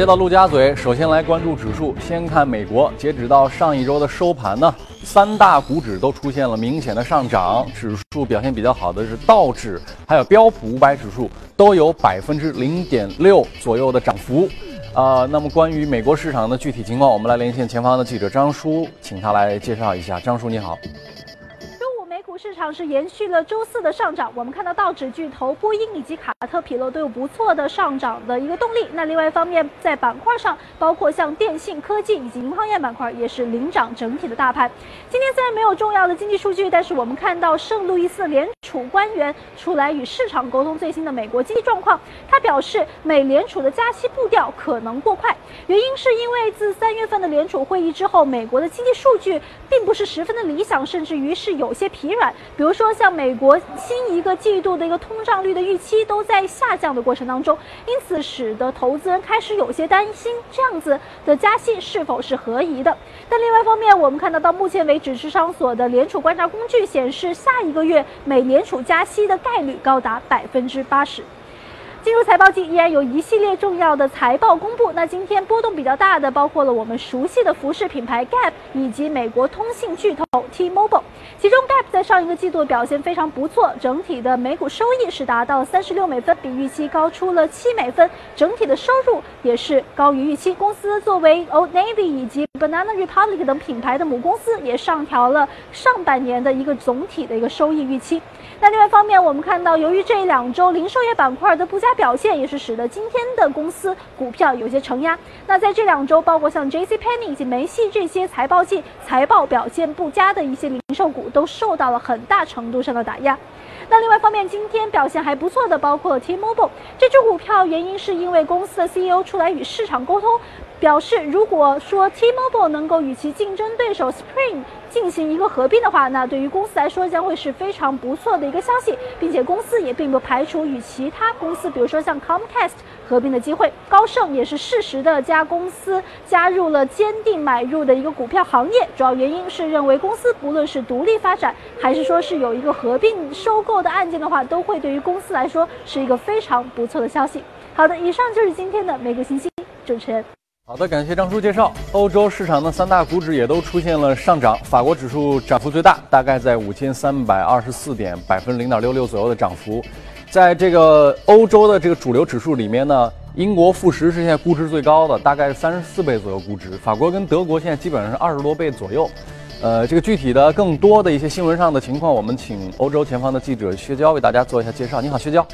接到陆家嘴，首先来关注指数。先看美国，截止到上一周的收盘呢，三大股指都出现了明显的上涨。指数表现比较好的是道指，还有标普五百指数都有百分之零点六左右的涨幅。啊，那么关于美国市场的具体情况，我们来连线前方的记者张叔，请他来介绍一下。张叔你好。市场是延续了周四的上涨，我们看到道指巨头波音以及卡特彼勒都有不错的上涨的一个动力。那另外一方面，在板块上，包括像电信、科技以及银行业板块也是领涨整体的大盘。今天虽然没有重要的经济数据，但是我们看到圣路易斯联储官员出来与市场沟通最新的美国经济状况。他表示，美联储的加息步调可能过快，原因是因为自三月份的联储会议之后，美国的经济数据并不是十分的理想，甚至于是有些疲软。比如说，像美国新一个季度的一个通胀率的预期都在下降的过程当中，因此使得投资人开始有些担心，这样子的加息是否是合宜的。但另外一方面，我们看到到目前为止，智商所的联储观察工具显示，下一个月美联储加息的概率高达百分之八十。进入财报季，依然有一系列重要的财报公布。那今天波动比较大的，包括了我们熟悉的服饰品牌 Gap 以及美国通信巨头 T-Mobile。其中 Gap 在上一个季度表现非常不错，整体的每股收益是达到三十六美分，比预期高出了七美分。整体的收入也是高于预期。公司作为 Old Navy 以及 Banana Republic 等品牌的母公司，也上调了上半年的一个总体的一个收益预期。那另外一方面，我们看到，由于这两周零售业板块的不佳表现，也是使得今天的公司股票有些承压。那在这两周，包括像 J C Penney 以及梅西这些财报季财报表现不佳的一些零售股，都受到了很大程度上的打压。那另外一方面，今天表现还不错的，包括 T-Mobile 这只股票，原因是因为公司的 CEO 出来与市场沟通。表示，如果说 T-Mobile 能够与其竞争对手 Spring 进行一个合并的话，那对于公司来说将会是非常不错的一个消息，并且公司也并不排除与其他公司，比如说像 Comcast 合并的机会。高盛也是适时的加公司加入了坚定买入的一个股票行业，主要原因是认为公司不论是独立发展，还是说是有一个合并收购的案件的话，都会对于公司来说是一个非常不错的消息。好的，以上就是今天的美股信息，主持人。好的，感谢张叔介绍。欧洲市场的三大股指也都出现了上涨，法国指数涨幅最大，大概在五千三百二十四点，百分之零点六六左右的涨幅。在这个欧洲的这个主流指数里面呢，英国富时是现在估值最高的，大概三十四倍左右估值。法国跟德国现在基本上是二十多倍左右。呃，这个具体的更多的一些新闻上的情况，我们请欧洲前方的记者薛娇为大家做一下介绍。你好，薛娇。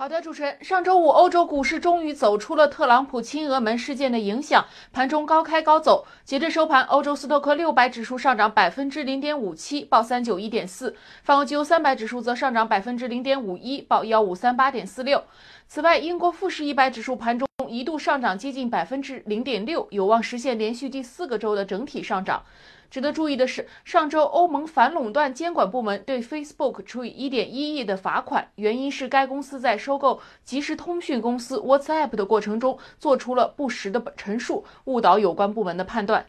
好的，主持人，上周五欧洲股市终于走出了特朗普亲俄门事件的影响，盘中高开高走。截至收盘，欧洲斯托克六百指数上涨百分之零点五七，报三九一点四；泛欧 G 三百指数则上涨百分之零点五一，报幺五三八点四六。此外，英国富时一百指数盘中一度上涨接近百分之零点六，有望实现连续第四个周的整体上涨。值得注意的是，上周欧盟反垄断监管部门对 Facebook 处以一点一亿的罚款，原因是该公司在收购即时通讯公司 WhatsApp 的过程中做出了不实的陈述，误导有关部门的判断。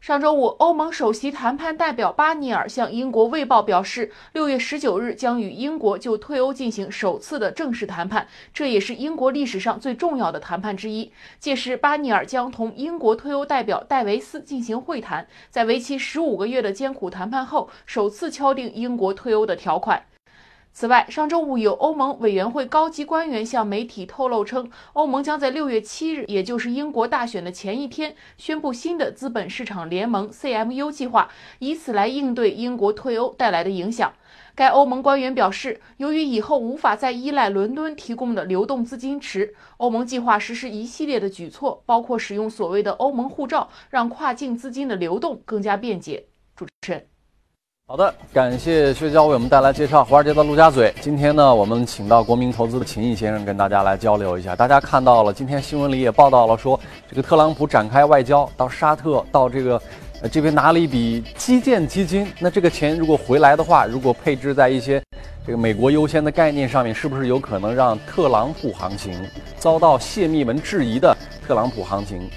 上周五，欧盟首席谈判代表巴尼尔向英国《卫报》表示，六月十九日将与英国就退欧进行首次的正式谈判，这也是英国历史上最重要的谈判之一。届时，巴尼尔将同英国退欧代表戴维斯进行会谈，在为期十五个月的艰苦谈判后，首次敲定英国退欧的条款。此外，上周五有欧盟委员会高级官员向媒体透露称，欧盟将在六月七日，也就是英国大选的前一天，宣布新的资本市场联盟 （CMU） 计划，以此来应对英国退欧带来的影响。该欧盟官员表示，由于以后无法再依赖伦敦提供的流动资金池，欧盟计划实施一系列的举措，包括使用所谓的欧盟护照，让跨境资金的流动更加便捷。主持人。好的，感谢薛娇为我们带来介绍华尔街的陆家嘴。今天呢，我们请到国民投资的秦毅先生跟大家来交流一下。大家看到了，今天新闻里也报道了，说这个特朗普展开外交到沙特，到这个呃这边拿了一笔基建基金。那这个钱如果回来的话，如果配置在一些这个美国优先的概念上面，是不是有可能让特朗普行情遭到泄密门质疑的特朗普行情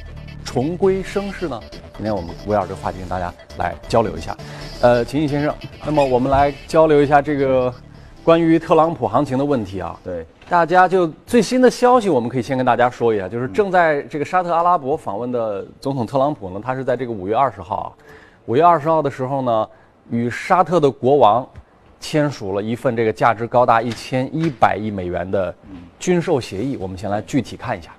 重归声势呢？今天我们围绕这个话题跟大家来交流一下。呃，秦毅先生，那么我们来交流一下这个关于特朗普行情的问题啊，对，大家就最新的消息，我们可以先跟大家说一下，就是正在这个沙特阿拉伯访问的总统特朗普呢，他是在这个五月二十号啊，五月二十号的时候呢，与沙特的国王签署了一份这个价值高达一千一百亿美元的军售协议。我们先来具体看一下。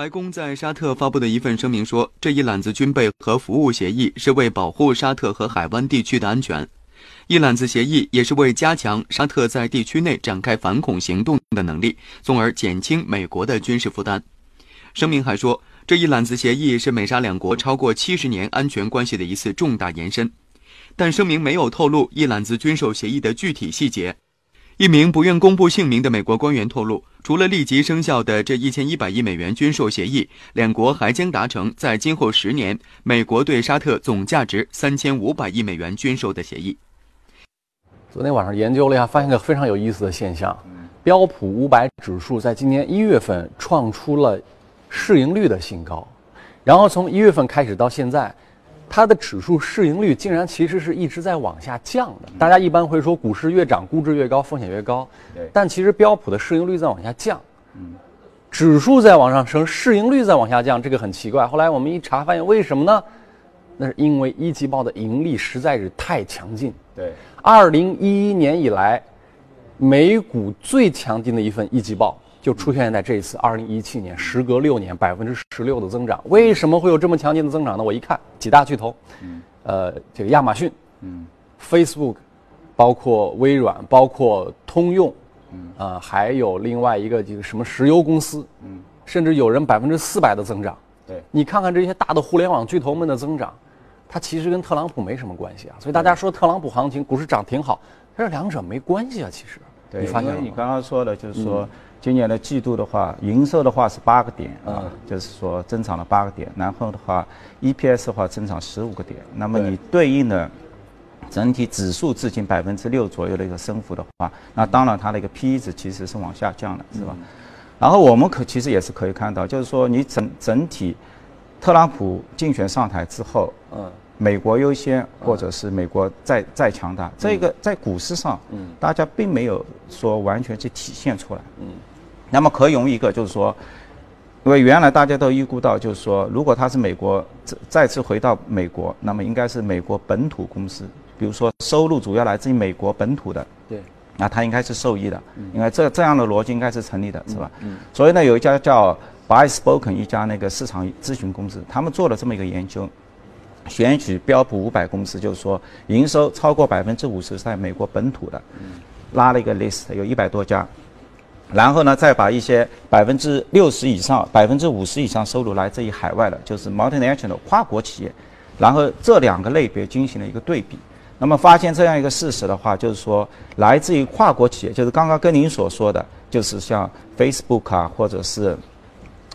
白宫在沙特发布的一份声明说，这一揽子军备和服务协议是为保护沙特和海湾地区的安全。一揽子协议也是为加强沙特在地区内展开反恐行动的能力，从而减轻美国的军事负担。声明还说，这一揽子协议是美沙两国超过七十年安全关系的一次重大延伸。但声明没有透露一揽子军售协议的具体细节。一名不愿公布姓名的美国官员透露，除了立即生效的这一千一百亿美元军售协议，两国还将达成在今后十年美国对沙特总价值三千五百亿美元军售的协议。昨天晚上研究了一下，发现个非常有意思的现象：标普五百指数在今年一月份创出了市盈率的新高，然后从一月份开始到现在，它的指数市盈率竟然其实是一直在往下降的。大家一般会说股市越涨，估值越高，风险越高。对。但其实标普的市盈率在往下降，嗯，指数在往上升，市盈率在往下降，这个很奇怪。后来我们一查发现，为什么呢？那是因为一季报的盈利实在是太强劲。对。二零一一年以来，美股最强劲的一份一季报就出现在这一次二零一七年，时隔六年百分之十六的增长。为什么会有这么强劲的增长呢？我一看几大巨头，嗯，呃，这个亚马逊，嗯，Facebook，包括微软，包括通用，嗯，啊，还有另外一个这个什么石油公司，嗯，甚至有人百分之四百的增长。对，你看看这些大的互联网巨头们的增长。它其实跟特朗普没什么关系啊，所以大家说特朗普行情股市涨挺好，这两者没关系啊。其实，对，因为你刚刚说的，就是说今年的季度的话，营收的话是八个点啊，就是说增长了八个点，然后的话，EPS 的话增长十五个点。那么你对应的整体指数至今百分之六左右的一个升幅的话，那当然它的一个 P/E 值其实是往下降的，是吧？然后我们可其实也是可以看到，就是说你整整体特朗普竞选上台之后，嗯。美国优先，或者是美国再再强大，这个在股市上，大家并没有说完全去体现出来。那么可以用一个就是说，因为原来大家都预估到，就是说，如果他是美国再再次回到美国，那么应该是美国本土公司，比如说收入主要来自于美国本土的，对，那他应该是受益的，应该这这样的逻辑应该是成立的，是吧？所以呢，有一家叫 BuySpoken 一家那个市场咨询公司，他们做了这么一个研究。选取标普五百公司，就是说营收超过百分之五十在美国本土的，拉了一个 list，有一百多家，然后呢，再把一些百分之六十以上、百分之五十以上收入来自于海外的，就是 multinational 跨国企业，然后这两个类别进行了一个对比，那么发现这样一个事实的话，就是说来自于跨国企业，就是刚刚跟您所说的，就是像 Facebook 啊，或者是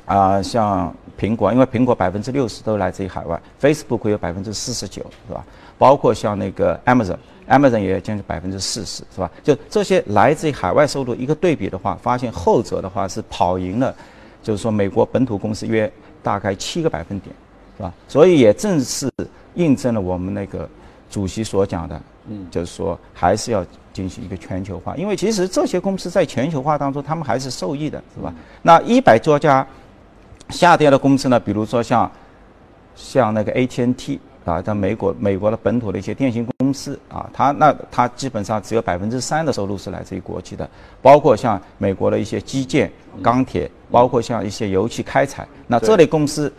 啊像。苹果，因为苹果百分之六十都来自于海外，Facebook 有百分之四十九，是吧？包括像那个 Amazon Amazon，Amazon 也将近百分之四十，是吧？就这些来自于海外收入一个对比的话，发现后者的话是跑赢了，就是说美国本土公司约大概七个百分点，是吧？所以也正是印证了我们那个主席所讲的，嗯，就是说还是要进行一个全球化，因为其实这些公司在全球化当中，他们还是受益的，是吧？那一百多家。下跌的公司呢，比如说像，像那个 AT&T 啊，在美国美国的本土的一些电信公司啊，它那它基本上只有百分之三的收入是来自于国际的，包括像美国的一些基建、钢铁，包括像一些油气开采，那这类公司，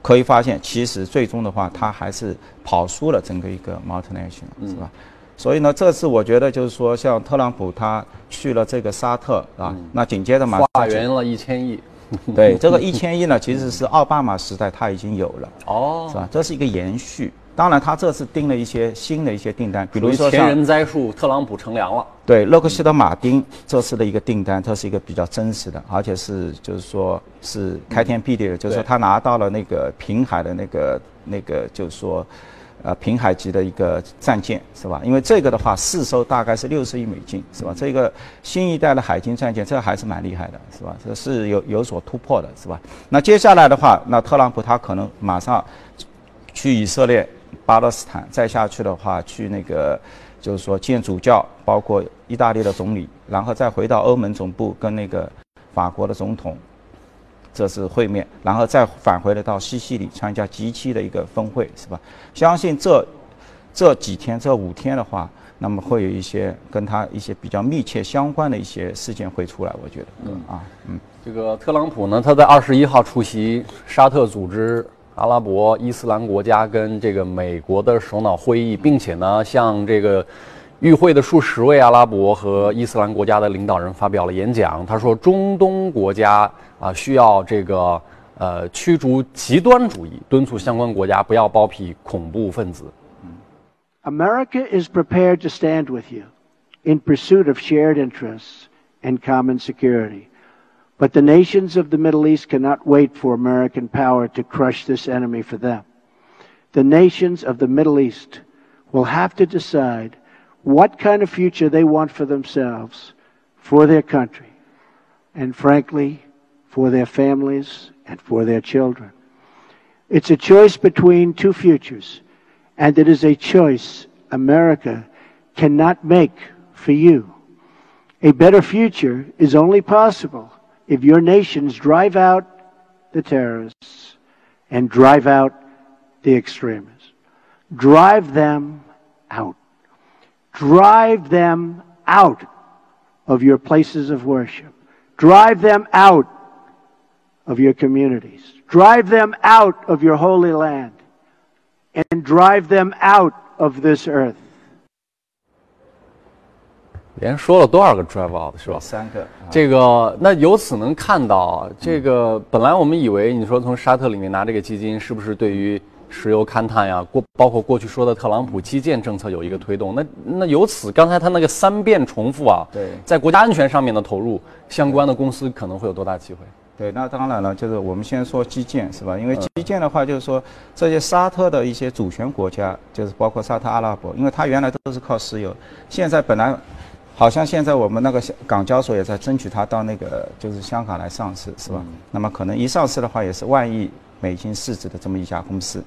可以发现其实最终的话，它还是跑输了整个一个 multinational，是吧？所以呢，这次我觉得就是说，像特朗普他去了这个沙特啊，那紧接着马花园了一千亿。对这个一千亿呢，其实是奥巴马时代他已经有了，哦，是吧？这是一个延续。当然，他这次订了一些新的一些订单，比如说前人栽树，特朗普乘凉了。对，洛克希德马丁这次的一个订单，它是一个比较真实的，而且是就是说是开天辟地的，就是说他拿到了那个平海的那个那个，就是说。呃，平海级的一个战舰是吧？因为这个的话，四艘大概是六十亿美金是吧？这个新一代的海军战舰，这还是蛮厉害的是吧？这是有有所突破的是吧？那接下来的话，那特朗普他可能马上去以色列、巴勒斯坦，再下去的话去那个就是说见主教，包括意大利的总理，然后再回到欧盟总部跟那个法国的总统，这次会面，然后再返回来到西西里参加 G7 的一个峰会，是吧？相信这这几天这五天的话，那么会有一些跟他一些比较密切相关的一些事件会出来，我觉得，嗯啊，嗯。这个特朗普呢，他在二十一号出席沙特组织阿拉伯伊斯兰国家跟这个美国的首脑会议，并且呢，向这个与会的数十位阿拉伯和伊斯兰国家的领导人发表了演讲。他说，中东国家啊需要这个呃驱逐极端主义，敦促相关国家不要包庇恐怖分子。America is prepared to stand with you in pursuit of shared interests and common security. But the nations of the Middle East cannot wait for American power to crush this enemy for them. The nations of the Middle East will have to decide what kind of future they want for themselves, for their country, and frankly, for their families and for their children. It's a choice between two futures, and it is a choice America cannot make for you. A better future is only possible if your nations drive out the terrorists and drive out the extremists. Drive them out. Drive them out of your places of worship. Drive them out of your communities. Drive them out of your holy land. And drive them out of this earth. 连说了多少个 drive out 是吧？三个。这个那由此能看到，这个本来我们以为你说从沙特里面拿这个基金，是不是对于 石油勘探呀，过包括过去说的特朗普基建政策有一个推动？那那由此刚才他那个三遍重复啊，对，在国家安全上面的投入，相关的公司可能会有多大机会？对，那当然了，就是我们先说基建是吧？因为基建的话，就是说这些沙特的一些主权国家，就是包括沙特阿拉伯，因为它原来都是靠石油，现在本来。好像现在我们那个港交所也在争取它到那个就是香港来上市，是吧？那么可能一上市的话，也是万亿美金市值的这么一家公司。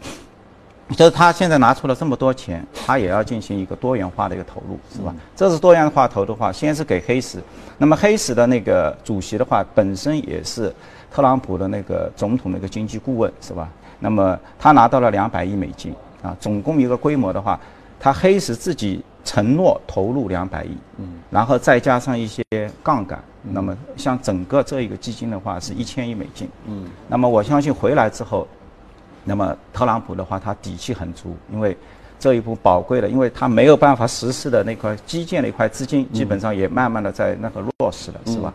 就是他现在拿出了这么多钱，他也要进行一个多元化的一个投入，是吧？这是多元化投的话，先是给黑石，那么黑石的那个主席的话，本身也是特朗普的那个总统的一个经济顾问，是吧？那么他拿到了两百亿美金啊，总共一个规模的话，他黑石自己。承诺投入两百亿，嗯，然后再加上一些杠杆，那么像整个这一个基金的话是一千亿美金，嗯，那么我相信回来之后，那么特朗普的话他底气很足，因为这一步宝贵的，因为他没有办法实施的那块基建的一块资金，基本上也慢慢的在那个落实了，是吧？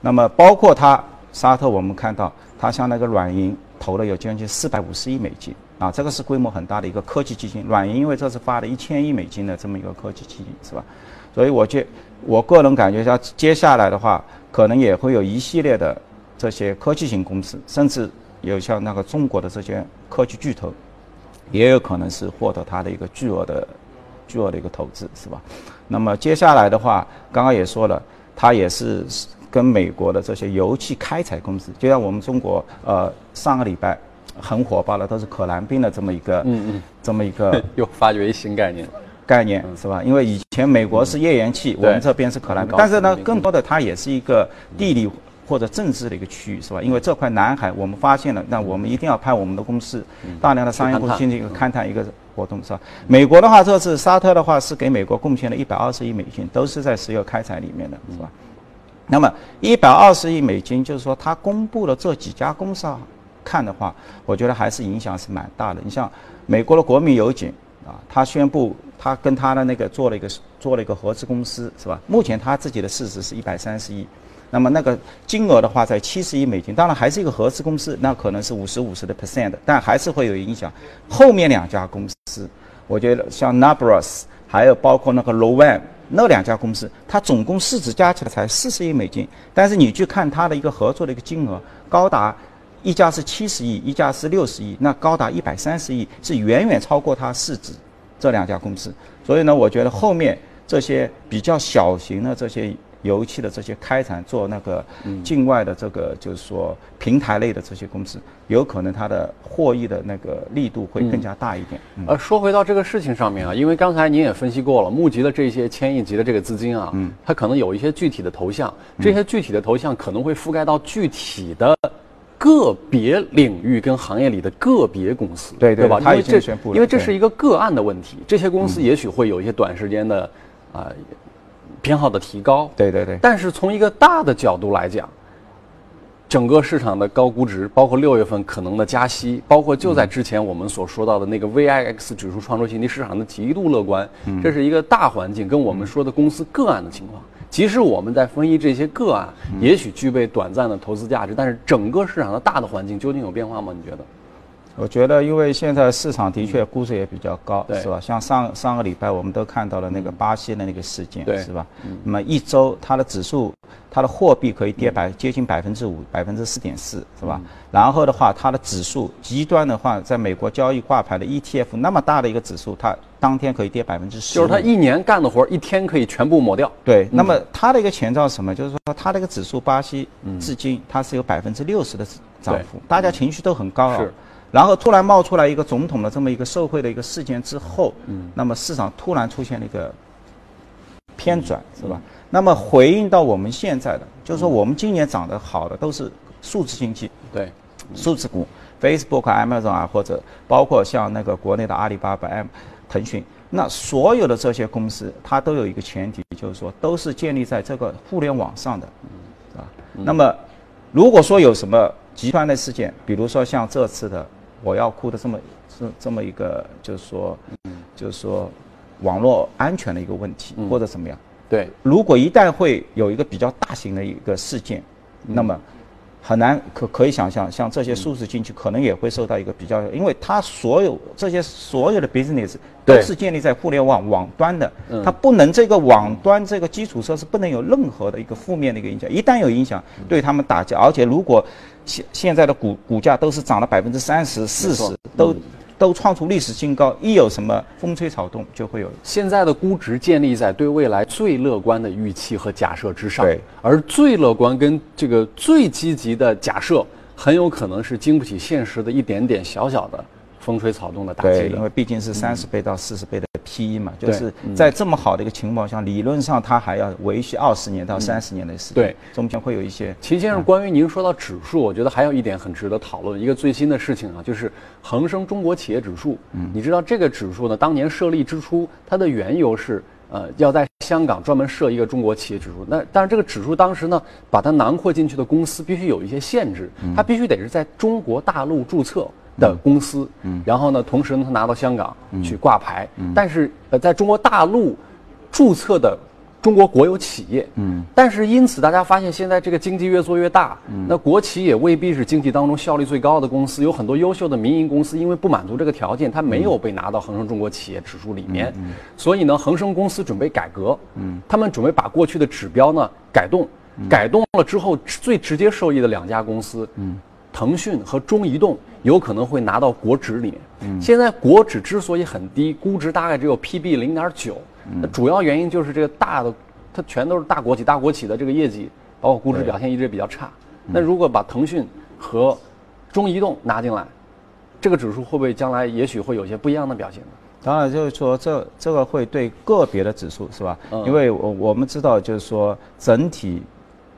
那么包括他沙特，我们看到他像那个软银投了有将近四百五十亿美金。啊，这个是规模很大的一个科技基金，软银因为这次发了一千亿美金的这么一个科技基金，是吧？所以我觉，我个人感觉，像接下来的话，可能也会有一系列的这些科技型公司，甚至有像那个中国的这些科技巨头，也有可能是获得它的一个巨额的、巨额的一个投资，是吧？那么接下来的话，刚刚也说了，它也是跟美国的这些油气开采公司，就像我们中国，呃，上个礼拜。很火爆的都是可燃冰的这么一个，嗯嗯，这么一个 又发掘一新概念，概念是吧？因为以前美国是页岩气，我们这边是可燃冰，但是呢，更多的它也是一个地理或者政治的一个区域，是吧？因为这块南海我们发现了，那我们一定要派我们的公司，大量的商业公司进行一个勘探一个活动，是吧？美国的话，这次沙特的话是给美国贡献了一百二十亿美金，都是在石油开采里面的，是吧？那么一百二十亿美金，就是说他公布了这几家公司啊。看的话，我觉得还是影响是蛮大的。你像美国的国民油井啊，他宣布他跟他的那个做了一个做了一个合资公司，是吧？目前他自己的市值是一百三十亿，那么那个金额的话在七十亿美金，当然还是一个合资公司，那可能是五十五十的 percent，但还是会有影响。后面两家公司，我觉得像 Nabras，还有包括那个 Lowan 那两家公司，它总共市值加起来才四十亿美金，但是你去看它的一个合作的一个金额高达。一家是七十亿，一家是六十亿，那高达一百三十亿，是远远超过它市值这两家公司。所以呢，我觉得后面这些比较小型的这些油气的这些开采做那个境外的这个就是说平台类的这些公司，有可能它的获益的那个力度会更加大一点。嗯呃，说回到这个事情上面啊，因为刚才您也分析过了，募集的这些千亿级的这个资金啊，嗯它可能有一些具体的头像，这些具体的头像可能会覆盖到具体的个别领域跟行业里的个别公司，对对吧？因为这因为这是一个个案的问题，这些公司也许会有一些短时间的啊、偏好的提高，对对对，但是从一个大的角度来讲，整个市场的高估值，包括六月份可能的加息，包括就在之前我们所说到的那个 VIX 指数创出新低，市场的极度乐观，这是一个大环境，跟我们说的公司个案的情况。即使我们在分析这些个案，也许具备短暂的投资价值，但是整个市场的大的环境究竟有变化吗？你觉得？我觉得，因为现在市场的确估值也比较高，对是吧？像上上个礼拜我们都看到了那个巴西的那个事件，是吧？那么一周它的指数，它的货币可以跌百接近百分之五，百分之四点四，是吧？然后的话，它的指数极端的话，在美国交易挂牌的 ETF 那么大的一个指数，它当天可以跌百分之十，就是它一年干的活儿，一天可以全部抹掉。对，那么它的一个前兆是什么？就是说它这个指数巴西至今它是有百分之六十的涨幅，大家情绪都很高啊。是然后突然冒出来一个总统的这么一个受贿的一个事件之后，嗯，那么市场突然出现了一个偏转，是吧？那么回应到我们现在的，就是说我们今年涨得好的都是数字经济，对，数字股，Facebook、Amazon 啊，或者包括像那个国内的阿里巴巴、M、腾讯，那所有的这些公司，它都有一个前提，就是说都是建立在这个互联网上的，是吧？那么如果说有什么极端的事件，比如说像这次的我要哭的这么这这么一个，就是说，就是说网络安全的一个问题，或者怎么样，对，如果一旦会有一个比较大型的一个事件，那么很难可可以想象，像这些数字经济可能也会受到一个比较，因为它所有这些所有的 business 都是建立在互联网网端的，它不能这个网端这个基础设施不能有任何的一个负面的一个影响，一旦有影响，对他们打击，而且如果现现在的股股价都是涨了百分之三十、四十，都都创出历史新高，一有什么风吹草动，就会有现在的估值建立在对未来最乐观的预期和假设之上，对，而最乐观跟这个最积极的假设，很有可能是经不起现实的一点点小小的风吹草动的打击对，因为。毕竟是三十倍到四十倍的 PE 嘛，就是在这么好的一个情况下，理论上它还要维续二十年到三十年的时间，对，中间会有一些秦先生，关于您说到指数，我觉得还有一点很值得讨论。一个最新的事情啊，就是恒生中国企业指数。嗯，你知道这个指数呢，当年设立之初，它的缘由是，呃，要在香港专门设一个中国企业指数。那但是这个指数当时呢，把它囊括进去的公司必须有一些限制，它必须得是在中国大陆注册。的公司，嗯，然后呢，同时呢，他拿到香港去挂牌，但是呃，在中国大陆注册的中国国有企业，嗯，但是因此大家发现现在这个经济越做越大，那国企也未必是经济当中效率最高的公司，有很多优秀的民营公司，因为不满足这个条件，它没有被拿到恒生中国企业指数里面，所以呢，恒生公司准备改革，嗯，他们准备把过去的指标呢改动，改动了之后，最直接受益的两家公司，嗯。腾讯和中移动有可能会拿到国指里面。现在国指之所以很低，估值大概只有 PB 零点九，那主要原因就是这个大的，它全都是大国企，大国企的这个业绩，包括估值表现一直比较差。那如果把腾讯和中移动拿进来，这个指数会不会将来也许会有些不一样的表现呢？当然，就是说这这个会对个别的指数是吧？嗯因为我我们知道，就是说整体，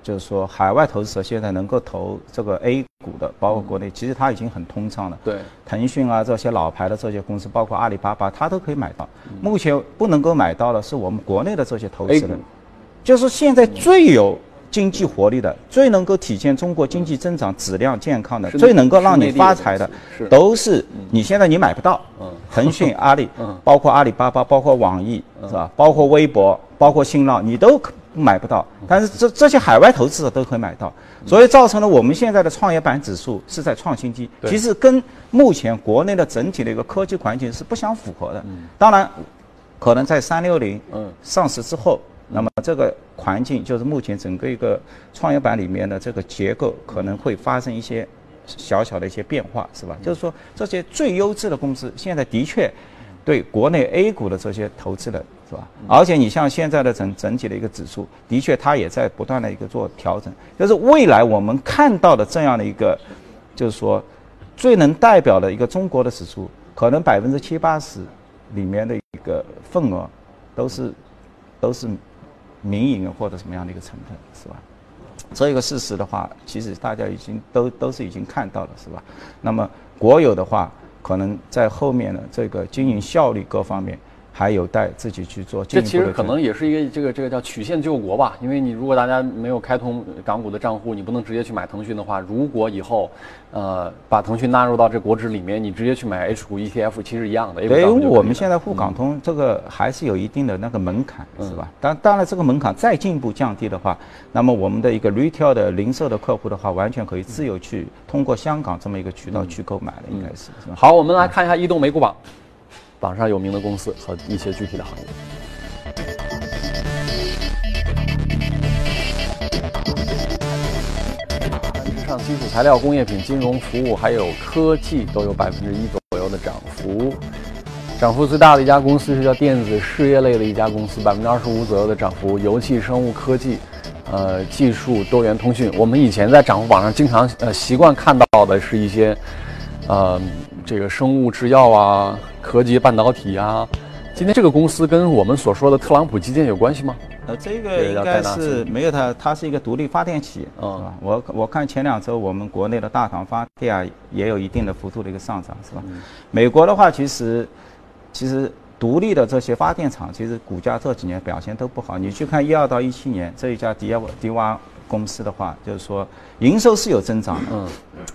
就是说海外投资者现在能够投这个 A 股的，包括国内，其实它已经很通畅了。对，腾讯啊这些老牌的这些公司，包括阿里巴巴，它都可以买到。目前不能够买到的是我们国内的这些投资人，就是现在最有经济活力的、最能够体现中国经济增长质量健康的、最能够让你发财的都是你现在你买不到。嗯。腾讯、阿里 嗯，包括阿里巴巴，包括网易，是吧？包括微博，包括新浪，你都可买不到。但是这这些海外投资者都可以买到，所以造成了我们现在的创业板指数是在创新低，其实跟目前国内的整体的一个科技环境是不相符合的。当然，可能在三六零嗯。上市之后，那么这个环境就是目前整个一个创业板里面的这个结构可能会发生一些小小的一些变化，是吧？就是说这些最优质的公司现在的确对国内 A 股的这些投资人是吧？而且你像现在的整整体的一个指数，的确它也在不断的一个做调整。就是未来我们看到的这样的一个，就是说最能代表的一个中国的指数，可能百分之七八十里面的一个份额都是都是民营或者什么样的一个成分，是吧？这个事实的话，其实大家已经都都是已经看到了，是吧？那么国有的话，可能在后面的这个经营效率各方面。还有待自己去做。这其实可能也是一个这个这个叫曲线救国吧，因为你如果大家没有开通港股的账户，你不能直接去买腾讯的话，如果以后，呃，把腾讯纳入到这国指里面，你直接去买 H 股 ETF 其实一样的。因为我们现在沪港通这个还是有一定的那个门槛，是吧？当当然这个门槛再进一步降低的话，那么我们的一个 retail 的零售的客户的话，完全可以自由去通过香港这么一个渠道去购买的，应该是是吧？好，我们来看一下移动美股榜。榜上有名的公司和一些具体的行业。之上，基础材料、工业品、金融服务还有科技都有百分之一左右的涨幅。涨幅最大的一家公司是叫电子事业类的一家公司，百分之二十五左右的涨幅。油气、生物科技、呃，技术、多元通讯。我们以前在涨幅榜上经常呃习惯看到的是一些，呃。这个生物制药啊，科技半导体啊，今天这个公司跟我们所说的特朗普基建有关系吗？呃，这个应该是没有它，它是一个独立发电企业，是吧？我我看前两周我们国内的大唐发电啊，也有一定的幅度的一个上涨，是吧？美国的话，其实其实独立的这些发电厂，其实股价这几年表现都不好。你去看一二到一七年这一家迪瓦迪瓦。公司的话，就是说营收是有增长的，嗯，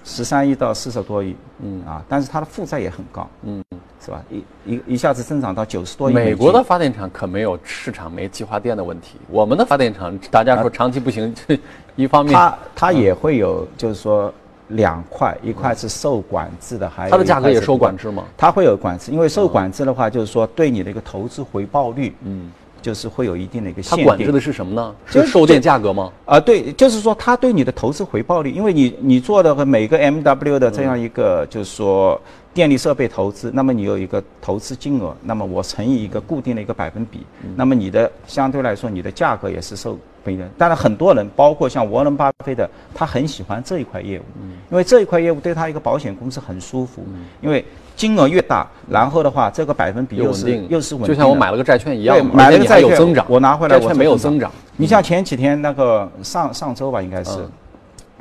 十三亿到四十多亿，嗯啊，但是它的负债也很高，嗯，是吧？一一一下子增长到九十多亿。美国的发电厂可没有市场没计划电的问题，我们的发电厂大家说长期不行，一方面它它也会有，就是说两块，一块是受管制的，还有它的价格也受管制吗？它会有管制，因为受管制的话，就是说对你的一个投资回报率，嗯。就是会有一定的一个限定。它管制的是什么呢？是售电价格吗？啊，对，就是说它对你的投资回报率，因为你你做的和每个 M W 的这样一个就是说电力设备投资，那么你有一个投资金额，那么我乘以一个固定的一个百分比，那么你的相对来说你的价格也是受。当然很多人，包括像沃伦巴菲特，他很喜欢这一块业务，因为这一块业务对他一个保险公司很舒服，因为。金额越大，然后的话，这个百分比又是又是稳定，就像我买了个债券一样，买了个债券增长，我拿回来债券没有增长。你像前几天那个上上周吧，应该是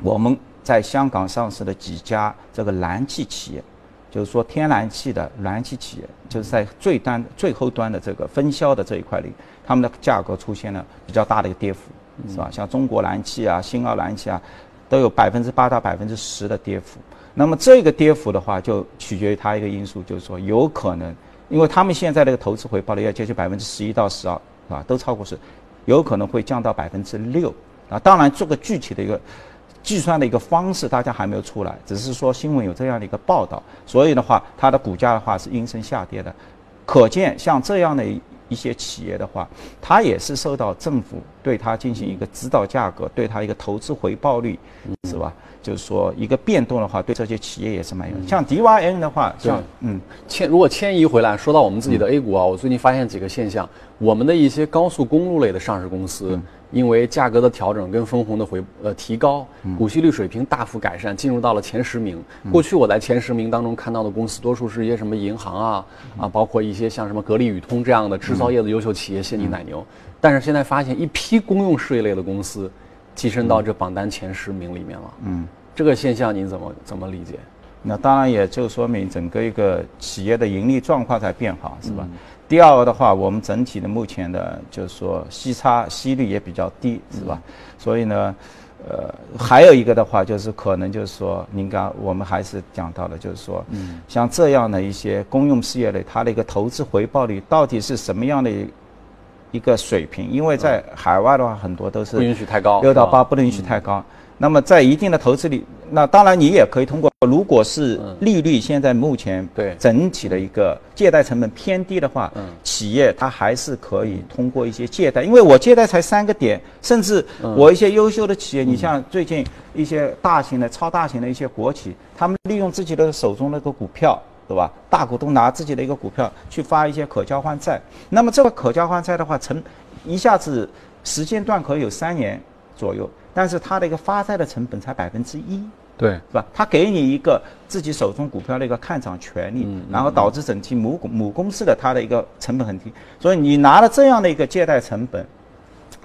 我们在香港上市的几家这个燃气企业，就是说天然气的燃气企业，就是在最端最后端的这个分销的这一块里，他们的价格出现了比较大的一个跌幅，是吧？像中国燃气啊、新奥燃气啊，都有百分之八到百分之十的跌幅。那么这个跌幅的话，就取决于它一个因素，就是说有可能，因为他们现在这个投资回报率要接近百分之十一到十二，是吧？都超过是，有可能会降到百分之六。啊，当然这个具体的一个计算的一个方式，大家还没有出来，只是说新闻有这样的一个报道，所以的话，它的股价的话是应声下跌的。可见像这样的一些企业的话，它也是受到政府对它进行一个指导价格，对它一个投资回报率，是吧？就是说，一个变动的话，对这些企业也是蛮有。像 DYN 的话，像嗯，迁如果迁移回来，说到我们自己的 A 股啊，我最近发现几个现象：我们的一些高速公路类的上市公司，因为价格的调整跟分红的回呃提高，股息率水平大幅改善，进入到了前十名。过去我在前十名当中看到的公司，多数是一些什么银行啊啊，包括一些像什么格力、宇通这样的制造业的优秀企业，现金奶牛。但是现在发现一批公用事业类的公司。跻身到这榜单前十名里面了。嗯，这个现象您怎么怎么理解？那当然也就说明整个一个企业的盈利状况在变好，是吧？第二个的话，我们整体的目前的就是说息差息率也比较低，是吧？所以呢，呃，还有一个的话就是可能就是说，您刚我们还是讲到了，就是说，嗯，像这样的一些公用事业类，它的一个投资回报率到底是什么样的？一个水平，因为在海外的话，很多都是不允许太高，六到八不能允许太高。那么在一定的投资里，那当然你也可以通过，如果是利率现在目前对。整体的一个借贷成本偏低的话，企业它还是可以通过一些借贷，因为我借贷才三个点，甚至我一些优秀的企业，你像最近一些大型的、超大型的一些国企，他们利用自己的手中那个股票。对吧？大股东拿自己的一个股票去发一些可交换债，那么这个可交换债的话，成一下子时间段可以有三年左右，但是它的一个发债的成本才百分之一。对，是吧？它给你一个自己手中股票的一个看涨权利，然后导致整体母母公司的它的一个成本很低，所以你拿了这样的一个借贷成本，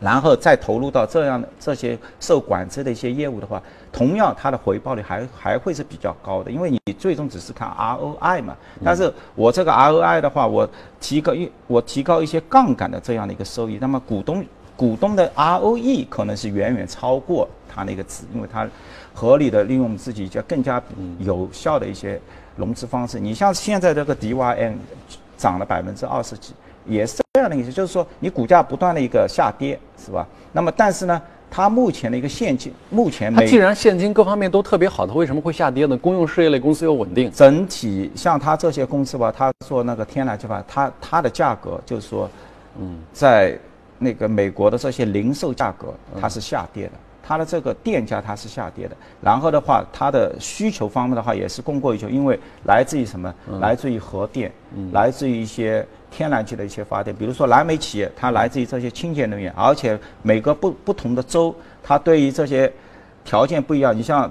然后再投入到这样的这些受管制的一些业务的话，同样它的回报率还还会是比较高的，因为你最终只是看 ROI 嘛。但是我这个 ROI 的话，我提高一我提高一些杠杆的这样的一个收益，那么股东股东的 ROE 可能是远远超过它那个值，因为它。合理的利用自己就更加有效的一些融资方式。你像现在这个 DYN 涨了百分之二十几，也是这样的意思，就是说你股价不断的一个下跌，是吧？那么但是呢，它目前的一个现金，目前它既然现金各方面都特别好，它为什么会下跌呢？公用事业类公司又稳定，整体像它这些公司吧，它做那个天然气吧，它它的价格就是说，嗯，在那个美国的这些零售价格它是下跌的。它的这个电价它是下跌的，然后的话，它的需求方面的话也是供过于求，因为来自于什么？来自于核电，来自于一些天然气的一些发电，比如说蓝煤企业，它来自于这些清洁能源，而且每个不不同的州，它对于这些条件不一样。你像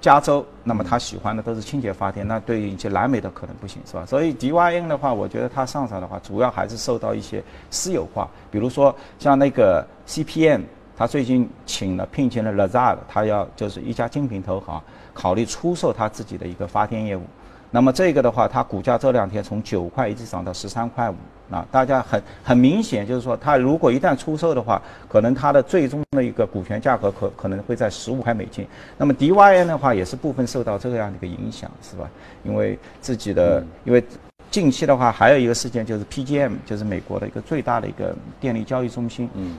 加州，那么它喜欢的都是清洁发电，那对于一些蓝煤的可能不行，是吧？所以 DYN 的话，我觉得它上涨的话，主要还是受到一些私有化，比如说像那个 CPM。它最近请了聘请了 Lazard，他要就是一家精品投行，考虑出售他自己的一个发电业务。那么这个的话，它股价这两天从九块一直涨到十三块五。啊，大家很很明显就是说，它如果一旦出售的话，可能它的最终的一个股权价格可可能会在十五块美金。那么 DYN 的话也是部分受到这样的一个影响，是吧？因为自己的，因为近期的话还有一个事件就是 PGM，就是美国的一个最大的一个电力交易中心。嗯。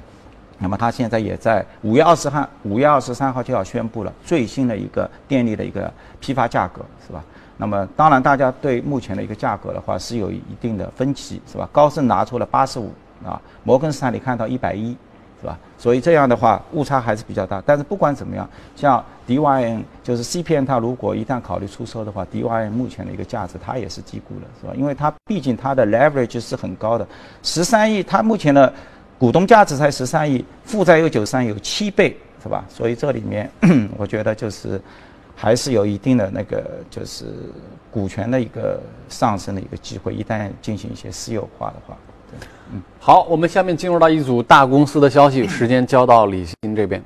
那么它现在也在五月二十号，五月二十三号就要宣布了最新的一个电力的一个批发价格，是吧？那么当然，大家对目前的一个价格的话是有一定的分歧，是吧？高盛拿出了八十五啊，摩根士丹利看到一百一，是吧？所以这样的话误差还是比较大。但是不管怎么样，像 DYN 就是 CPN，它如果一旦考虑出售的话，DYN 目前的一个价值它也是低估了，是吧？因为它毕竟它的 leverage 是很高的，十三亿，它目前的。股东价值才十三亿，负债有九三，有七倍，是吧？所以这里面，我觉得就是还是有一定的那个，就是股权的一个上升的一个机会。一旦进行一些私有化的话，对，嗯。好，我们下面进入到一组大公司的消息，时间交到李欣这边。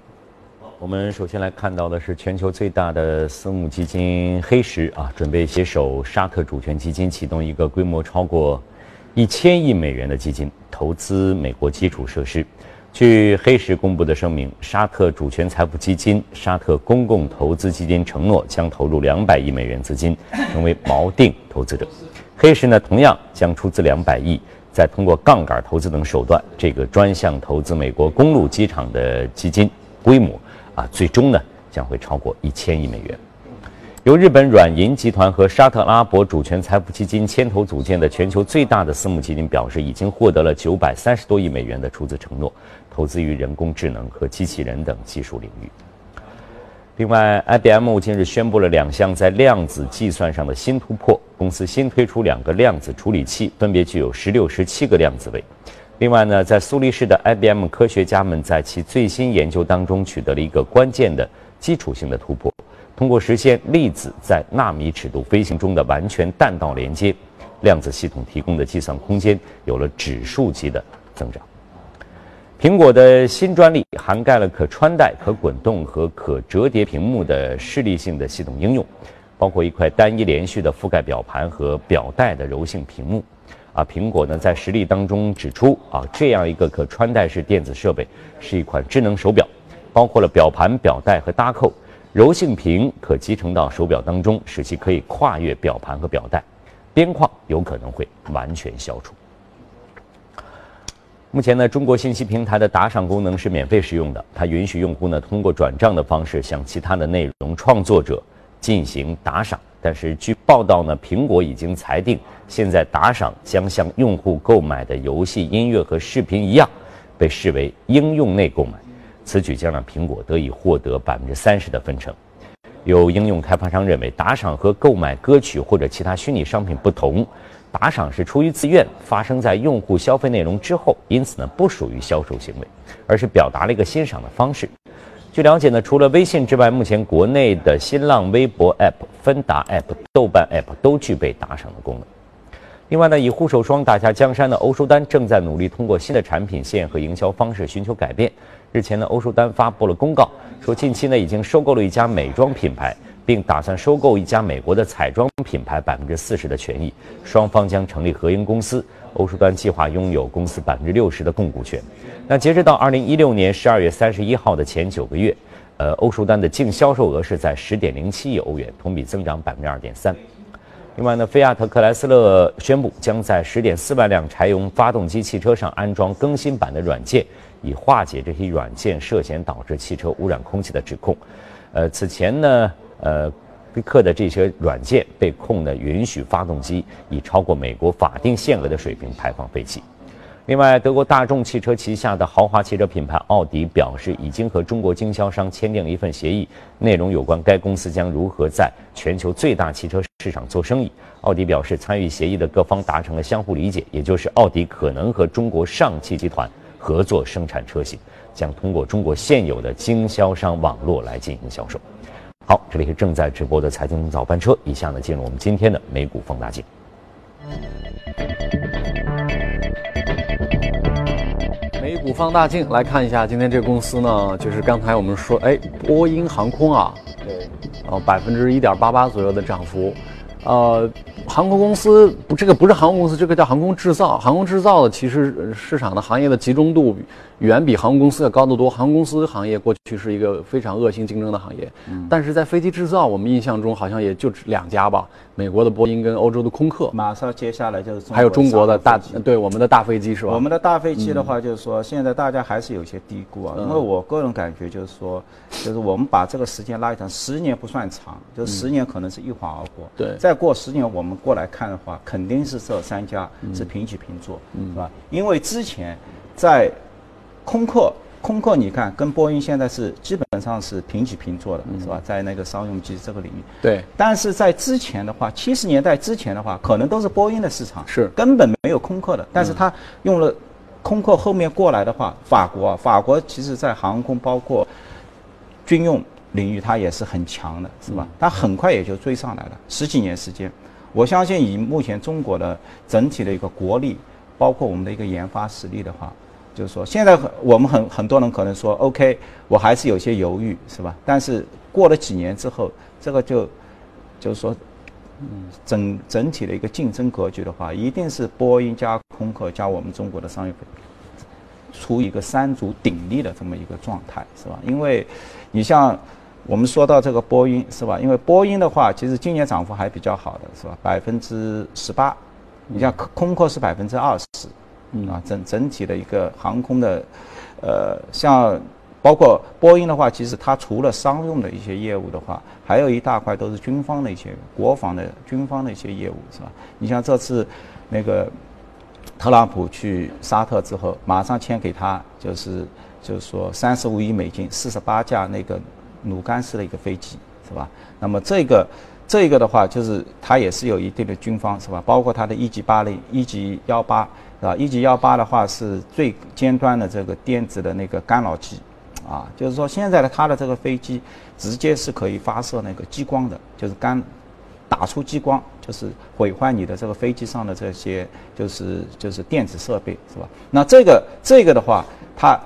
我们首先来看到的是全球最大的私募基金黑石啊，准备携手沙特主权基金启动一个规模超过。一千亿美元的基金投资美国基础设施。据黑石公布的声明，沙特主权财富基金、沙特公共投资基金承诺将投入两百亿美元资金，成为锚定投资者。黑石呢，同样将出资两百亿，再通过杠杆投资等手段，这个专项投资美国公路机场的基金规模啊，最终呢将会超过一千亿美元。由日本软银集团和沙特阿拉伯主权财富基金牵头组建的全球最大的私募基金表示，已经获得了九百三十多亿美元的出资承诺，投资于人工智能和机器人等技术领域。另外，IBM 近日宣布了两项在量子计算上的新突破，公司新推出两个量子处理器，分别具有十六、十七个量子位。另外呢，在苏黎世的 IBM 科学家们在其最新研究当中取得了一个关键的基础性的突破。通过实现粒子在纳米尺度飞行中的完全弹道连接，量子系统提供的计算空间有了指数级的增长。苹果的新专利涵盖了可穿戴、可滚动和可折叠屏幕的视力性的系统应用，包括一块单一连续的覆盖表盘和表带的柔性屏幕。啊，苹果呢在实例当中指出，啊这样一个可穿戴式电子设备是一款智能手表，包括了表盘、表带和搭扣。柔性屏可集成到手表当中，使其可以跨越表盘和表带，边框有可能会完全消除。目前呢，中国信息平台的打赏功能是免费使用的，它允许用户呢通过转账的方式向其他的内容创作者进行打赏。但是据报道呢，苹果已经裁定，现在打赏将像用户购买的游戏、音乐和视频一样，被视为应用内购买。此举将让苹果得以获得百分之三十的分成。有应用开发商认为，打赏和购买歌曲或者其他虚拟商品不同，打赏是出于自愿，发生在用户消费内容之后，因此呢不属于销售行为，而是表达了一个欣赏的方式。据了解呢，除了微信之外，目前国内的新浪微博 App、芬达 App、豆瓣 App 都具备打赏的功能。另外呢，以护手霜打下江山的欧舒丹正在努力通过新的产品线和营销方式寻求改变。日前呢，欧舒丹发布了公告，说近期呢已经收购了一家美妆品牌，并打算收购一家美国的彩妆品牌百分之四十的权益，双方将成立合营公司。欧舒丹计划拥有公司百分之六十的控股权。那截止到二零一六年十二月三十一号的前九个月，呃，欧舒丹的净销售额是在十点零七亿欧元，同比增长百分之二点三。另外呢，菲亚特克莱斯勒宣布将在十点四万辆柴油发动机汽车上安装更新版的软件，以化解这些软件涉嫌导致汽车污染空气的指控。呃，此前呢，呃，菲克的这些软件被控呢允许发动机以超过美国法定限额的水平排放废气。另外，德国大众汽车旗下的豪华汽车品牌奥迪表示，已经和中国经销商签订了一份协议，内容有关该公司将如何在全球最大汽车市场做生意。奥迪表示，参与协议的各方达成了相互理解，也就是奥迪可能和中国上汽集团合作生产车型，将通过中国现有的经销商网络来进行销售。好，这里是正在直播的财经早班车，以下呢进入我们今天的美股放大镜。美股放大镜来看一下，今天这个公司呢，就是刚才我们说，哎，波音航空啊，对，呃，百分之一点八八左右的涨幅，呃，航空公司不，这个不是航空公司，这个叫航空制造。航空制造的其实市场的行业的集中度远比航空公司要高得多。航空公司行业过去是一个非常恶性竞争的行业，但是在飞机制造，我们印象中好像也就两家吧，美国的波音跟欧洲的空客，马上接下来就是还有中国的大对我们的大飞机是吧？我们的大飞机的话，就是说现在大家还是有些低估啊，因为我个人感觉就是说，就是我们把这个时间拉长，十年不算长，就十年可能是一晃而过。对再过十年我们过来看的话，肯定是这三家是平起平坐，是吧？因为之前在空客。空客，你看跟波音现在是基本上是平起平坐的，是吧？在那个商用机这个领域，对，但是在之前的话，七十年代之前的话，可能都是波音的市场，是根本没有空客的。但是它用了空客后面过来的话，法国啊，法国其实在航空包括军用领域，它也是很强的，是吧？它很快也就追上来了，十几年时间。我相信以目前中国的整体的一个国力，包括我们的一个研发实力的话，就是说现在很我们很很多人可能说，OK，我还是有些犹豫，是吧？但是过了几年之后，这个就就是说，嗯，整整体的一个竞争格局的话，一定是波音加空客加我们中国的商业飞处于一个三足鼎立的这么一个状态，是吧？因为你像我们说到这个波音，是吧？因为波音的话，其实今年涨幅还比较好的，是吧？百分之十八，你像空空客是百分之二十，嗯啊，整整体的一个航空的，呃，像包括波音的话，其实它除了商用的一些业务的话，还有一大块都是军方的一些国防的军方的一些业务，是吧？你像这次那个特朗普去沙特之后，马上签给他就是就是说三十五亿美金，四十八架那个鲁干式的一个飞机，是吧？那么这个这个的话，就是它也是有一定的军方，是吧？包括它的一级八零、一级幺八，是吧？一级幺八的话是最尖端的这个电子的那个干扰机，啊，就是说现在的它的这个飞机直接是可以发射那个激光的，就是干打出激光，就是毁坏你的这个飞机上的这些就是就是电子设备，是吧？那这个这个的话，它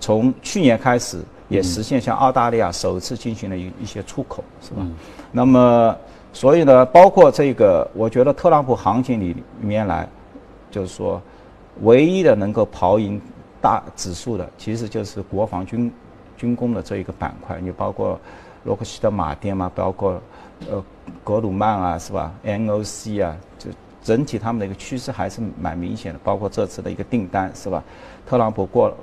从去年开始也实现向澳大利亚首次进行了一一些出口，是吧？那么所以呢，包括这个，我觉得特朗普行情里里面来，就是说，唯一的能够跑赢大指数的，其实就是国防军军工的这一个板块。你包括洛克希德马丁嘛，包括呃格鲁曼啊，是吧？NOC 啊，就整体他们的一个趋势还是蛮明显的。包括这次的一个订单，是吧？特朗普过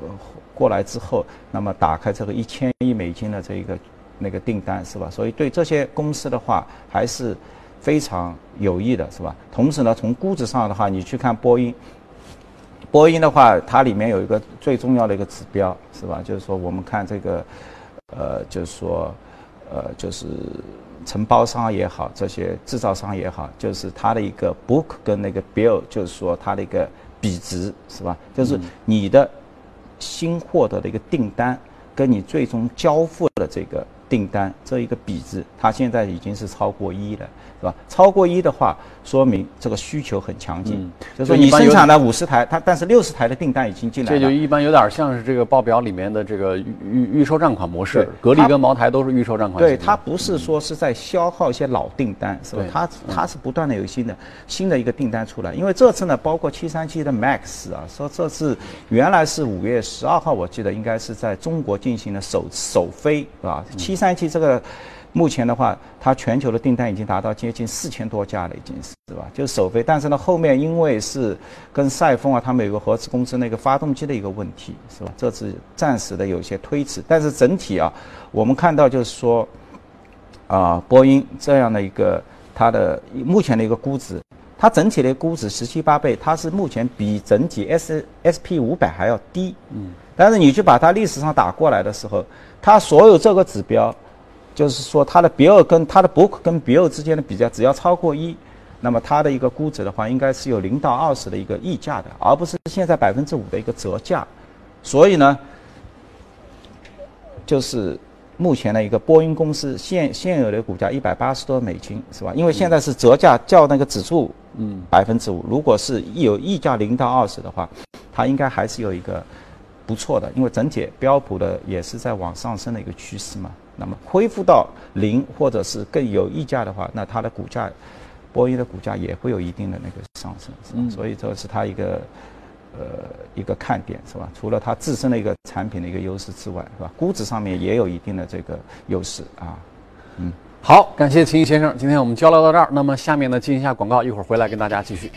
过来之后，那么打开这个一千亿美金的这一个那个订单，是吧？所以对这些公司的话，还是非常有益的，是吧？同时呢，从估值上的话，你去看波音。波音的话，它里面有一个最重要的一个指标，是吧？就是说，我们看这个，呃，就是说，呃，就是承包商也好，这些制造商也好，就是它的一个 book 跟那个 bill，就是说它的一个比值是吧？就是你的新获得的一个订单跟你最终交付的这个订单这一个比值，它现在已经是超过一了。是吧？超过一的话，说明这个需求很强劲。就是说你生产了五十台，它但是六十台的订单已经进来了。这就一般有点像是这个报表里面的这个预预预收账款模式。格力跟茅台都是预收账款。对，它不是说是在消耗一些老订单，是吧？它它是不断的有新的新的一个订单出来。因为这次呢，包括七三七的 MAX 啊，说这次原来是五月十二号，我记得应该是在中国进行了首首飞，是吧？七三七这个。目前的话，它全球的订单已经达到接近四千多架了，已经是是吧？就是首飞，但是呢，后面因为是跟赛风啊，他们有个合资公司那个发动机的一个问题，是吧？这次暂时的有些推迟，但是整体啊，我们看到就是说，啊，波音这样的一个它的目前的一个估值，它整体的估值十七八倍，它是目前比整体 S S P 五百还要低，嗯，但是你去把它历史上打过来的时候，它所有这个指标。就是说，它的 bill 跟它的 book 跟 bill 之间的比较，只要超过一，那么它的一个估值的话，应该是有零到二十的一个溢价的，而不是现在百分之五的一个折价。所以呢，就是目前的一个波音公司现现有的股价一百八十多美金，是吧？因为现在是折价较那个指数，嗯，百分之五。如果是有溢价零到二十的话，它应该还是有一个不错的，因为整体标普的也是在往上升的一个趋势嘛。那么恢复到零或者是更有溢价的话，那它的股价，波音的股价也会有一定的那个上升，是吧？所以这是它一个呃一个看点，是吧？除了它自身的一个产品的一个优势之外，是吧？估值上面也有一定的这个优势啊。嗯，好，感谢秦毅先生，今天我们交流到这儿。那么下面呢，进行一下广告，一会儿回来跟大家继续。